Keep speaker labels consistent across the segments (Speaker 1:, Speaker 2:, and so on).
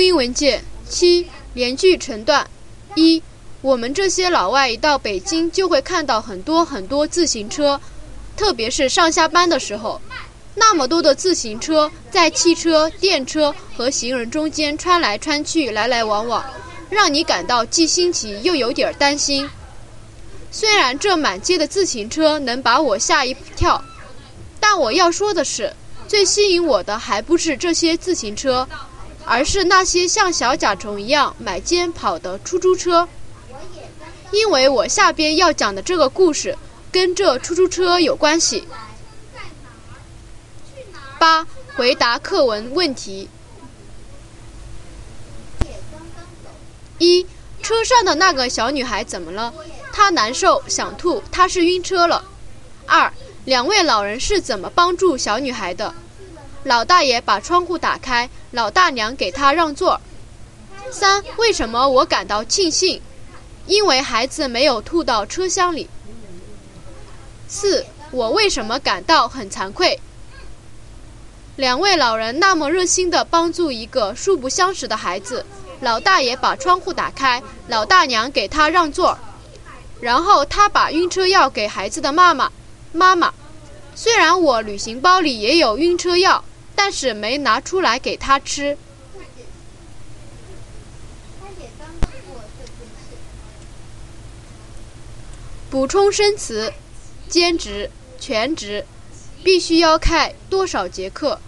Speaker 1: 录音文件七连句成段一，我们这些老外一到北京就会看到很多很多自行车，特别是上下班的时候，那么多的自行车在汽车、电车和行人中间穿来穿去，来来往往，让你感到既新奇又有点担心。虽然这满街的自行车能把我吓一跳，但我要说的是，最吸引我的还不是这些自行车。而是那些像小甲虫一样买肩跑的出租车，因为我下边要讲的这个故事跟这出租车有关系。八，回答课文问题。一，车上的那个小女孩怎么了？她难受，想吐，她是晕车了。二，两位老人是怎么帮助小女孩的？老大爷把窗户打开，老大娘给他让座。三，为什么我感到庆幸？因为孩子没有吐到车厢里。四，我为什么感到很惭愧？两位老人那么热心地帮助一个素不相识的孩子，老大爷把窗户打开，老大娘给他让座，然后他把晕车药给孩子的妈妈。妈妈，虽然我旅行包里也有晕车药。但是没拿出来给他吃。补充生词：兼职、全职，必须要开多少节课？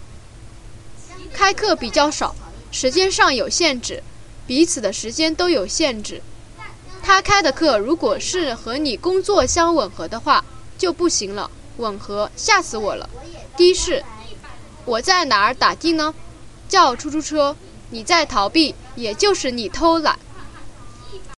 Speaker 1: 开课比较少，时间上有限制，彼此的时间都有限制。他开的课如果是和你工作相吻合的话，就不行了。吻合，吓死我了！的士。我在哪儿打的呢？叫出租车。你在逃避，也就是你偷懒。